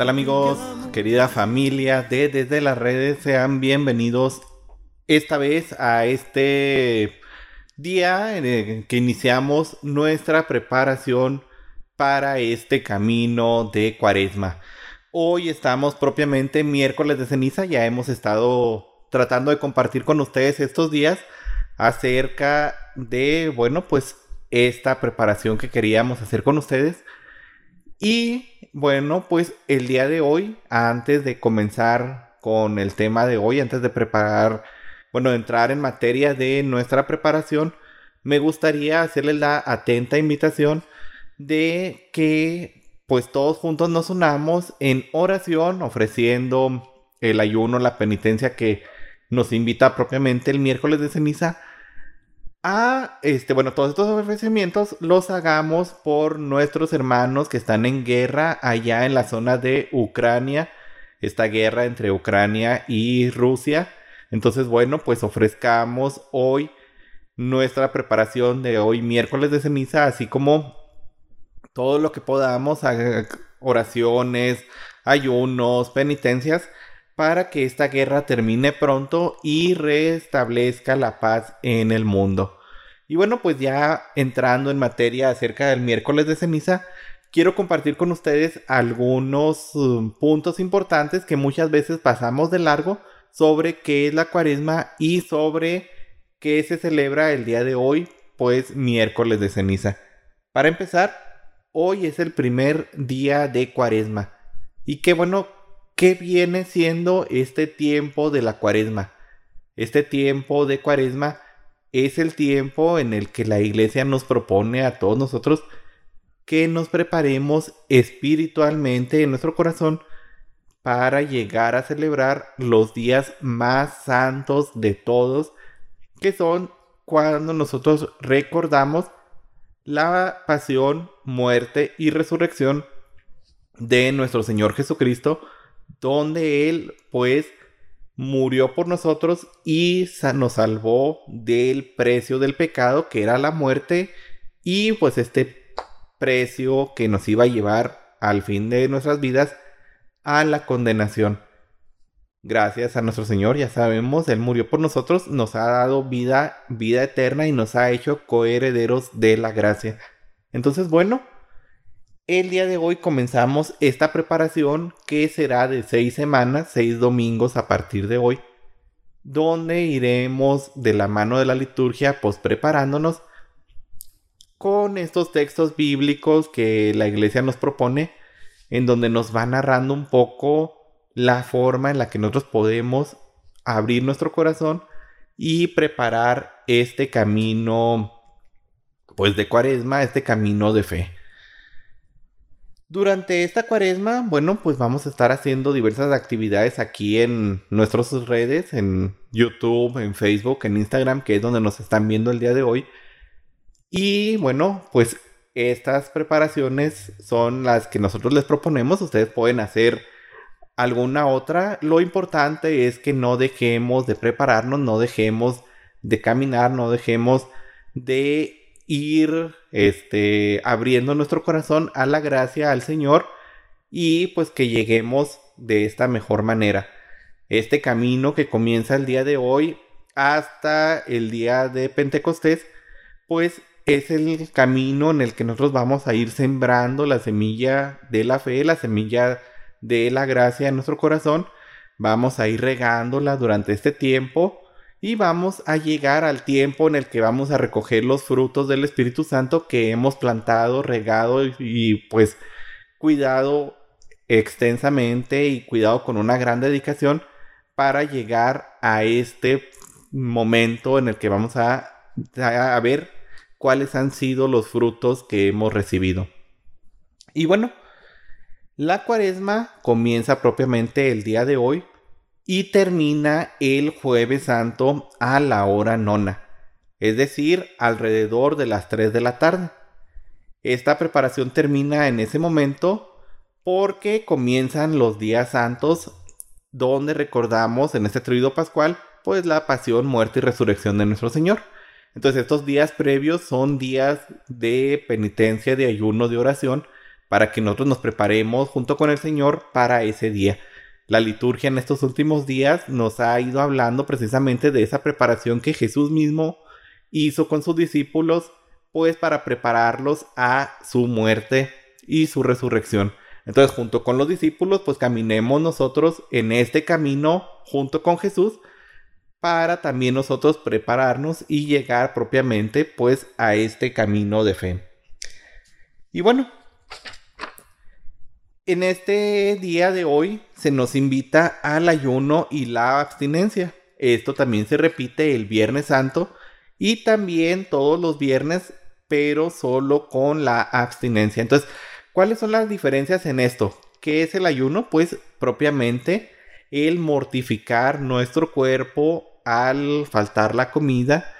tal amigos? Querida familia de Desde las Redes, sean bienvenidos esta vez a este día en el que iniciamos nuestra preparación para este camino de cuaresma. Hoy estamos propiamente miércoles de ceniza, ya hemos estado tratando de compartir con ustedes estos días acerca de, bueno, pues esta preparación que queríamos hacer con ustedes. Y bueno, pues el día de hoy, antes de comenzar con el tema de hoy, antes de preparar, bueno, entrar en materia de nuestra preparación, me gustaría hacerles la atenta invitación de que pues todos juntos nos unamos en oración ofreciendo el ayuno, la penitencia que nos invita propiamente el miércoles de ceniza a este bueno todos estos ofrecimientos los hagamos por nuestros hermanos que están en guerra allá en la zona de Ucrania esta guerra entre Ucrania y Rusia. Entonces bueno pues ofrezcamos hoy nuestra preparación de hoy miércoles de ceniza así como todo lo que podamos, oraciones, ayunos, penitencias, para que esta guerra termine pronto y restablezca la paz en el mundo. Y bueno, pues ya entrando en materia acerca del miércoles de ceniza, quiero compartir con ustedes algunos um, puntos importantes que muchas veces pasamos de largo sobre qué es la cuaresma y sobre qué se celebra el día de hoy, pues miércoles de ceniza. Para empezar, hoy es el primer día de cuaresma. Y qué bueno, ¿qué viene siendo este tiempo de la cuaresma? Este tiempo de cuaresma es el tiempo en el que la iglesia nos propone a todos nosotros que nos preparemos espiritualmente en nuestro corazón para llegar a celebrar los días más santos de todos, que son cuando nosotros recordamos la pasión, muerte y resurrección de nuestro Señor Jesucristo, donde Él pues murió por nosotros y nos salvó del precio del pecado que era la muerte y pues este precio que nos iba a llevar al fin de nuestras vidas a la condenación. Gracias a nuestro Señor, ya sabemos, Él murió por nosotros, nos ha dado vida, vida eterna y nos ha hecho coherederos de la gracia. Entonces, bueno, el día de hoy comenzamos esta preparación que será de seis semanas, seis domingos a partir de hoy, donde iremos de la mano de la liturgia, pues preparándonos con estos textos bíblicos que la iglesia nos propone, en donde nos va narrando un poco la forma en la que nosotros podemos abrir nuestro corazón y preparar este camino pues de cuaresma, este camino de fe. Durante esta cuaresma, bueno, pues vamos a estar haciendo diversas actividades aquí en nuestras redes, en YouTube, en Facebook, en Instagram, que es donde nos están viendo el día de hoy. Y bueno, pues estas preparaciones son las que nosotros les proponemos. Ustedes pueden hacer alguna otra. Lo importante es que no dejemos de prepararnos, no dejemos de caminar, no dejemos de ir este, abriendo nuestro corazón a la gracia al Señor y pues que lleguemos de esta mejor manera. Este camino que comienza el día de hoy hasta el día de Pentecostés, pues es el camino en el que nosotros vamos a ir sembrando la semilla de la fe, la semilla de la gracia en nuestro corazón. Vamos a ir regándola durante este tiempo y vamos a llegar al tiempo en el que vamos a recoger los frutos del Espíritu Santo que hemos plantado, regado y, pues cuidado extensamente y cuidado con una gran dedicación para llegar a este momento en el que vamos a, ver cuáles han sido los frutos que hemos recibido. Y bueno, la cuaresma comienza propiamente el día de hoy y termina el jueves santo a la hora nona, es decir, alrededor de las 3 de la tarde. Esta preparación termina en ese momento porque comienzan los días santos donde recordamos en este triduo pascual pues la pasión, muerte y resurrección de nuestro Señor. Entonces estos días previos son días de penitencia, de ayuno, de oración, para que nosotros nos preparemos junto con el Señor para ese día. La liturgia en estos últimos días nos ha ido hablando precisamente de esa preparación que Jesús mismo hizo con sus discípulos, pues para prepararlos a su muerte y su resurrección. Entonces, junto con los discípulos, pues caminemos nosotros en este camino junto con Jesús para también nosotros prepararnos y llegar propiamente pues a este camino de fe. Y bueno, en este día de hoy se nos invita al ayuno y la abstinencia. Esto también se repite el Viernes Santo y también todos los viernes, pero solo con la abstinencia. Entonces, ¿cuáles son las diferencias en esto? ¿Qué es el ayuno? Pues propiamente el mortificar nuestro cuerpo al faltar la comida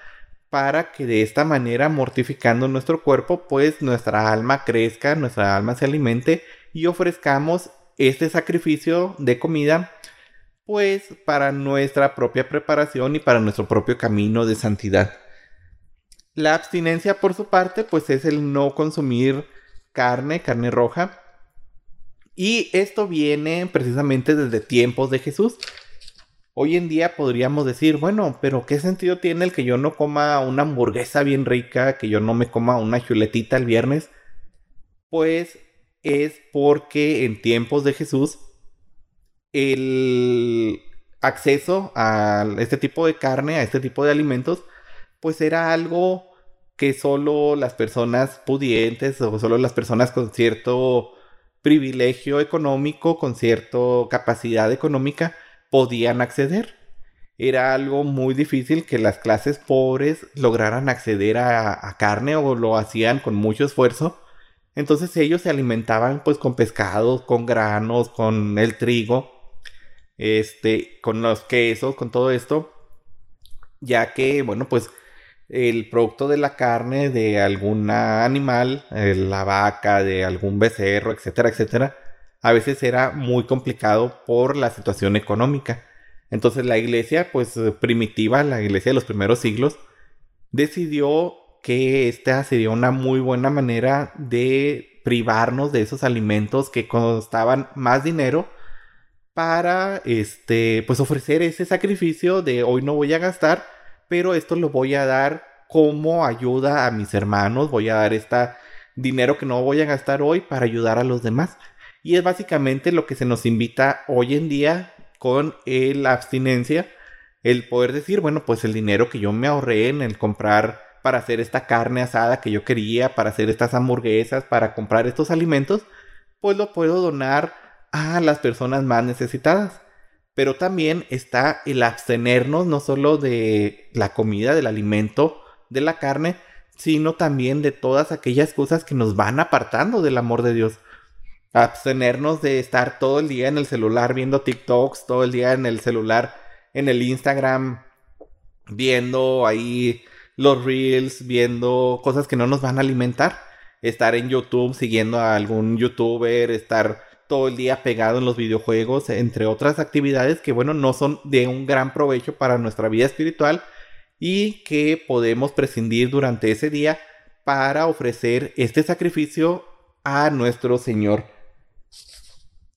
para que de esta manera, mortificando nuestro cuerpo, pues nuestra alma crezca, nuestra alma se alimente y ofrezcamos este sacrificio de comida, pues para nuestra propia preparación y para nuestro propio camino de santidad. La abstinencia, por su parte, pues es el no consumir carne, carne roja. Y esto viene precisamente desde tiempos de Jesús. Hoy en día podríamos decir, bueno, pero ¿qué sentido tiene el que yo no coma una hamburguesa bien rica, que yo no me coma una chuletita el viernes? Pues es porque en tiempos de Jesús el acceso a este tipo de carne, a este tipo de alimentos, pues era algo que solo las personas pudientes o solo las personas con cierto privilegio económico, con cierta capacidad económica, podían acceder. Era algo muy difícil que las clases pobres lograran acceder a, carne o lo hacían con mucho esfuerzo. Entonces ellos se alimentaban pues con pescados, con granos, con el trigo, este, con los quesos, con todo esto, ya que, bueno, pues el producto de la carne de algún animal, eh, la vaca, de algún becerro, etcétera, etcétera, a veces era muy complicado por la situación económica. Entonces la iglesia, pues primitiva, la iglesia de los primeros siglos, decidió que esta sería una muy buena manera de privarnos de esos alimentos que costaban más dinero para este pues ofrecer ese sacrificio de hoy no voy a gastar, pero esto lo voy a dar como ayuda a mis hermanos, voy a dar este dinero que no voy a gastar hoy para ayudar a los demás. Y es básicamente lo que se nos invita hoy en día con la abstinencia, el poder decir, bueno, pues el dinero que yo me ahorré en el comprar para hacer esta carne asada que yo quería, para hacer estas hamburguesas, para comprar estos alimentos, pues lo puedo donar a las personas más necesitadas. Pero también está el abstenernos no solo de la comida, del alimento, de la carne, sino también de todas aquellas cosas que nos van apartando del amor de Dios abstenernos de estar todo el día en el celular viendo TikToks, todo el día en el celular, en el Instagram, viendo ahí los reels, viendo cosas que no nos van a alimentar. Estar en YouTube siguiendo a algún youtuber, estar todo el día pegado en los videojuegos, entre otras actividades que, bueno, no son de un gran provecho para nuestra vida espiritual y que podemos prescindir durante ese día para ofrecer este sacrificio a nuestro Señor.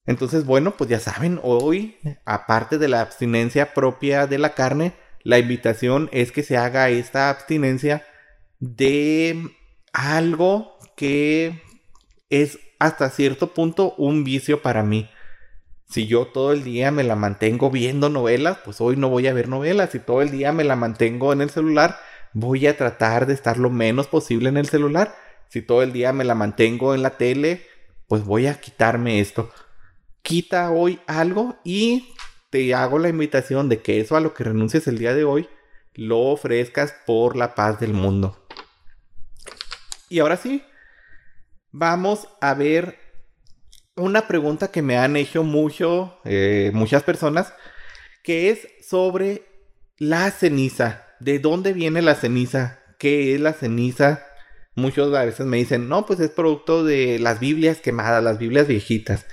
Entonces, bueno, pues ya saben, hoy, aparte de la abstinencia propia de la carne, la invitación es que se haga esta abstinencia de algo que es hasta cierto punto un vicio para mí. Si yo todo el día me la mantengo viendo novelas, pues hoy no voy a ver novelas. Si todo el día me la mantengo en el celular, voy a tratar de estar lo menos posible en el celular. Si todo el día me la mantengo en la tele, pues voy a quitarme esto quita hoy algo y te hago la invitación de que eso a lo que renuncies el día de hoy lo ofrezcas por la paz del mundo. Y ahora sí, vamos a ver una pregunta que me han hecho mucho, eh, muchas personas, que es sobre la ceniza. ¿De dónde viene la ceniza? ¿Qué es la ceniza? Muchos a veces me dicen, no, pues es producto de las Biblias quemadas, las Biblias viejitas.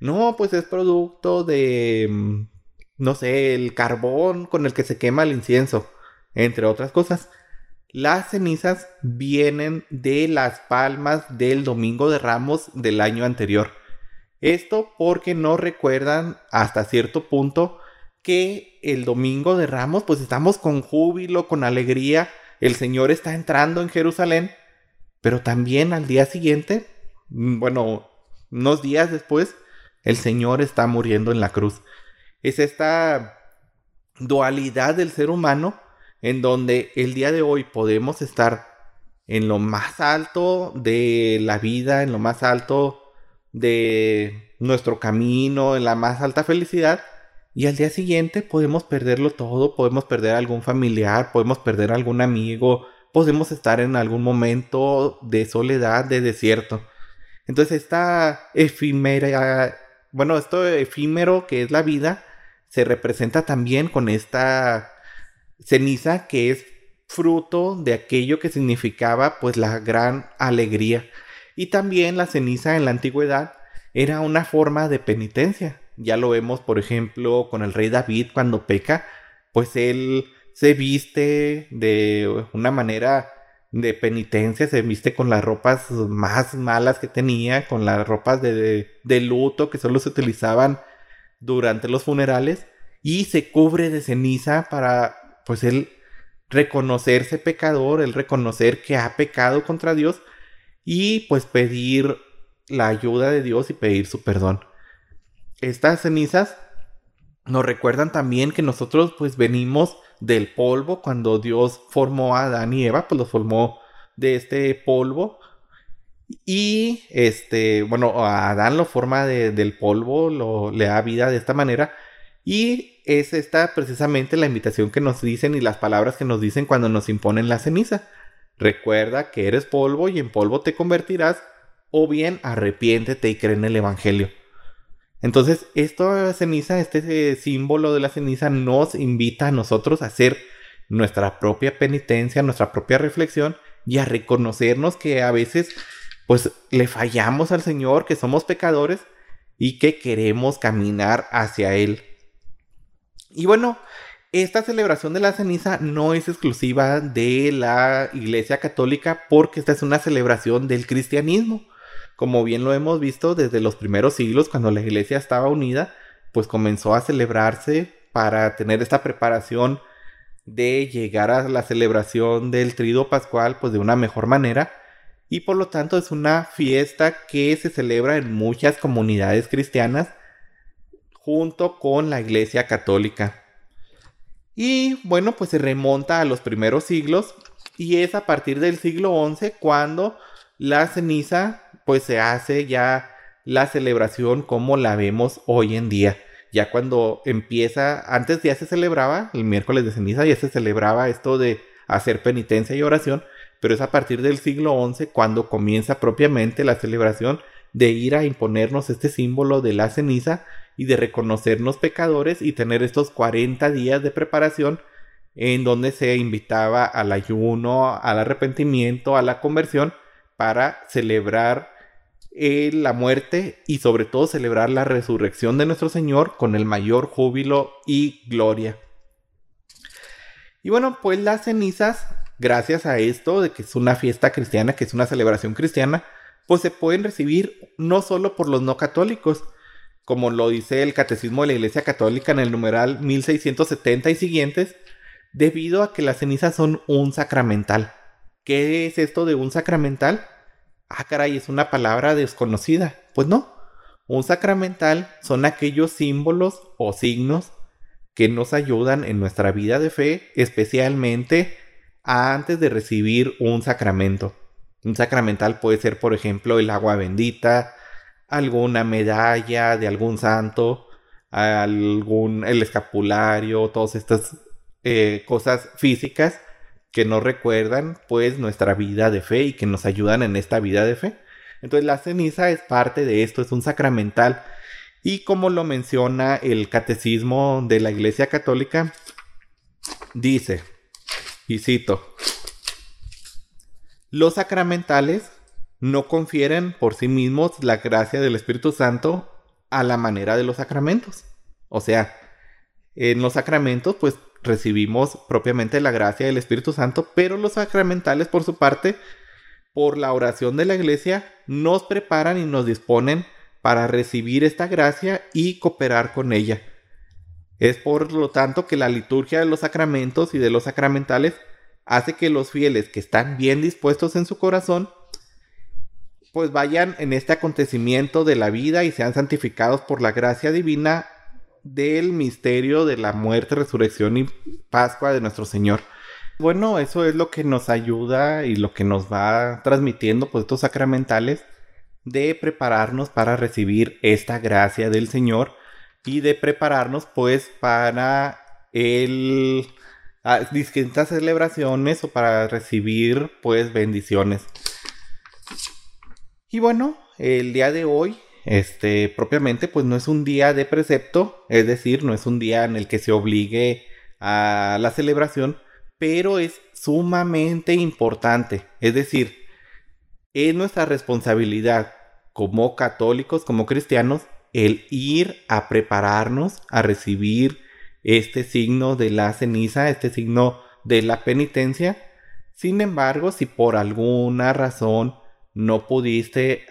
No, pues es producto de, mm, no sé, el carbón con el que se quema el incienso, entre otras cosas. Las cenizas vienen de las palmas del Domingo de Ramos del año anterior. Esto porque no recuerdan hasta cierto punto que el Domingo de Ramos pues estamos con júbilo, con alegría, el Señor está entrando en Jerusalén pero también al día siguiente, mm, bueno, unos días después, el Señor está muriendo en la cruz. Es esta dualidad del ser humano en donde el día de hoy podemos estar en lo más alto de la vida, en lo más alto de nuestro camino, en la más alta felicidad, y al día siguiente podemos perderlo todo, podemos perder algún familiar, podemos perder algún amigo, podemos estar en algún momento de soledad, de desierto. Entonces esta efímera, bueno, esto efímero que es la vida, se representa también con esta ceniza que es fruto de aquello que significaba pues la gran alegría. Y también la ceniza en la antigüedad era una forma de penitencia. Ya lo vemos, por ejemplo, con el rey David cuando peca, pues él se viste de una manera de penitencia, se viste con las ropas más malas que tenía, con las ropas de, de, luto que solo se utilizaban durante los funerales y se cubre de ceniza para pues él reconocerse pecador, el reconocer que ha pecado contra Dios y pues pedir la ayuda de Dios y pedir su perdón. Estas cenizas nos recuerdan también que nosotros pues venimos del polvo cuando Dios formó a Adán y Eva, pues los formó de este polvo. Y este, bueno, a Adán lo forma del polvo, lo, le da vida de esta manera. Y es esta precisamente la invitación que nos dicen y las palabras que nos dicen cuando nos imponen la ceniza. Recuerda que eres polvo y en polvo te convertirás, o bien arrepiéntete y cree en el Evangelio. Entonces, esta ceniza, este símbolo de la ceniza nos invita a nosotros a hacer nuestra propia penitencia, nuestra propia reflexión y a reconocernos que a veces pues le fallamos al Señor, que somos pecadores y que queremos caminar hacia Él. Y bueno, esta celebración de la ceniza no es exclusiva de la Iglesia Católica porque esta es una celebración del cristianismo como bien lo hemos visto desde los primeros siglos, cuando la iglesia estaba unida, pues comenzó a celebrarse para tener esta preparación de llegar a la celebración del trido pascual pues de una mejor manera y por lo tanto es una fiesta que se celebra en muchas comunidades cristianas junto con la iglesia católica. Y bueno, pues se remonta a los primeros siglos y es a partir del siglo XI cuando la ceniza pues se hace ya la celebración como la vemos hoy en día. Ya cuando empieza, antes ya se celebraba, el miércoles de ceniza ya se celebraba esto de hacer penitencia y oración, pero es a partir del siglo XI cuando comienza propiamente la celebración de ir a imponernos este símbolo de la ceniza y de reconocernos pecadores y tener estos 40 días de preparación en donde se invitaba al ayuno, al arrepentimiento, a la conversión para celebrar eh, la muerte y sobre todo celebrar la resurrección de nuestro Señor con el mayor júbilo y gloria. Y bueno, pues las cenizas, gracias a esto de que es una fiesta cristiana, que es una celebración cristiana, pues se pueden recibir no solo por los no católicos, como lo dice el Catecismo de la Iglesia Católica en el numeral 1670 y siguientes, debido a que las cenizas son un sacramental. ¿Qué es esto de un sacramental? ah, caray, es una palabra desconocida. Pues no. Un sacramental son aquellos símbolos o signos que nos ayudan en nuestra vida de fe, especialmente antes de recibir un sacramento. Un sacramental puede ser, por ejemplo, el agua bendita, alguna medalla de algún santo, algún el escapulario, todas estas eh, cosas físicas que nos recuerdan pues nuestra vida de fe y que nos ayudan en esta vida de fe. Entonces la ceniza es parte de esto, es un sacramental. Y como lo menciona el catecismo de la Iglesia Católica, dice, y cito, Los sacramentales no confieren por sí mismos la gracia del Espíritu Santo a la manera de los sacramentos. O sea, en los sacramentos pues recibimos propiamente la gracia del Espíritu Santo, pero los sacramentales por su parte, por la oración de la iglesia, nos preparan y nos disponen para recibir esta gracia y cooperar con ella. Es por lo tanto que la liturgia de los sacramentos y de los sacramentales hace que los fieles que están bien dispuestos en su corazón, pues vayan en este acontecimiento de la vida y sean santificados por la gracia divina del misterio de la muerte, resurrección y Pascua de nuestro Señor. Bueno, eso es lo que nos ayuda y lo que nos va transmitiendo pues estos sacramentales de prepararnos para recibir esta gracia del Señor y de prepararnos pues para el distintas celebraciones o para recibir pues bendiciones. Y bueno, el día de hoy este, propiamente, pues no es un día de precepto, es decir, no es un día en el que se obligue a la celebración, pero es sumamente importante. Es decir, es nuestra responsabilidad como católicos, como cristianos, el ir a prepararnos a recibir este signo de la ceniza, este signo de la penitencia. Sin embargo, si por alguna razón no pudiste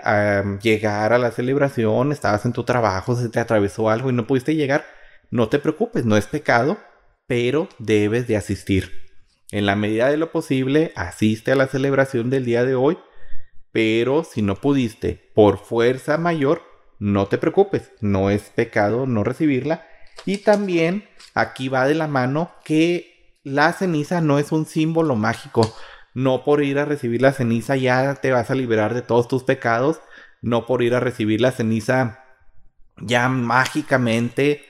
llegar a la celebración, estabas en tu trabajo, se te atravesó algo y no pudiste llegar, no te preocupes, no es pecado, pero debes de asistir. En la medida de lo posible, asiste a la celebración del día de hoy, pero si no pudiste por fuerza mayor, no te preocupes, no es pecado no recibirla. Y también aquí va de la mano que la ceniza no es un símbolo mágico. No por ir a recibir la ceniza ya te vas a liberar de todos tus pecados. No por ir a recibir la ceniza ya mágicamente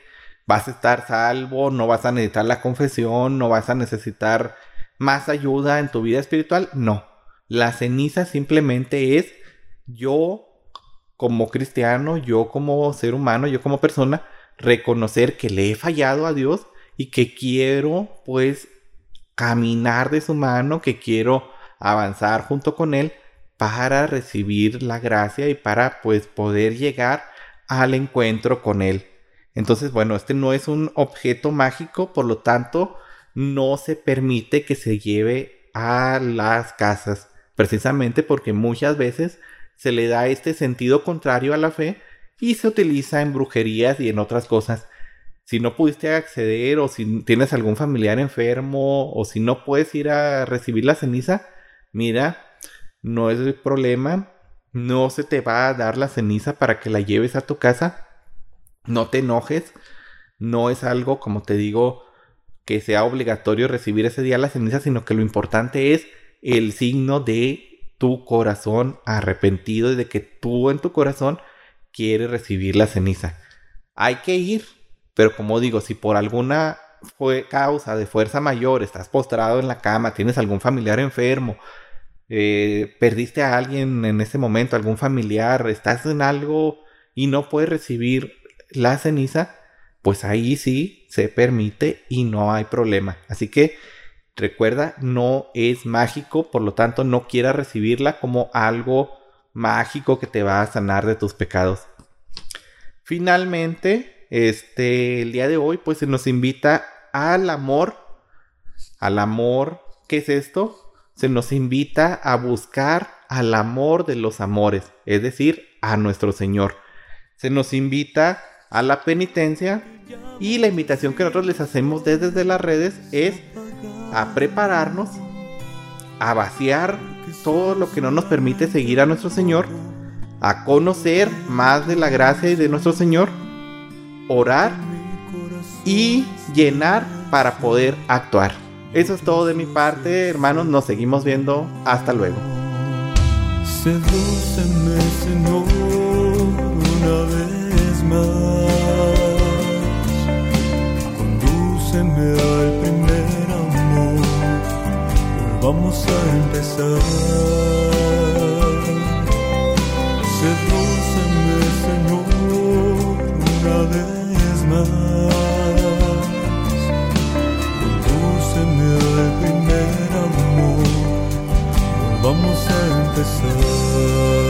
vas a estar salvo, no vas a necesitar la confesión, no vas a necesitar más ayuda en tu vida espiritual. No, la ceniza simplemente es yo como cristiano, yo como ser humano, yo como persona, reconocer que le he fallado a Dios y que quiero pues caminar de su mano, que quiero avanzar junto con Él para recibir la gracia y para pues poder llegar al encuentro con Él. Entonces, bueno, este no es un objeto mágico, por lo tanto, no se permite que se lleve a las casas, precisamente porque muchas veces se le da este sentido contrario a la fe y se utiliza en brujerías y en otras cosas. Si no pudiste acceder o si tienes algún familiar enfermo o si no puedes ir a recibir la ceniza, mira, no es el problema, no se te va a dar la ceniza para que la lleves a tu casa, no te enojes, no es algo, como te digo, que sea obligatorio recibir ese día la ceniza, sino que lo importante es el signo de tu corazón arrepentido y de que tú en tu corazón quieres recibir la ceniza. Hay que ir, pero como digo, si por alguna fue causa de fuerza mayor estás postrado en la cama, tienes algún familiar enfermo, eh, perdiste a alguien en ese momento, algún familiar, estás en algo y no puedes recibir la ceniza, pues ahí sí se permite y no hay problema. Así que recuerda, no es mágico, por lo tanto no quieras recibirla como algo mágico que te va a sanar de tus pecados. Finalmente, este, el día de hoy, pues se nos invita al amor. Al amor, ¿qué es esto? Se nos invita a buscar al amor de los amores, es decir, a nuestro Señor. Se nos invita a la penitencia y la invitación que nosotros les hacemos desde las redes es a prepararnos, a vaciar todo lo que no nos permite seguir a nuestro Señor, a conocer más de la gracia y de nuestro Señor orar y llenar para poder actuar. Eso es todo de mi parte, hermanos. Nos seguimos viendo. Hasta luego. Volvamos a empezar. Sedúceme, Señor, una vez más. Condúceme al primer amor. Vamos a empezar.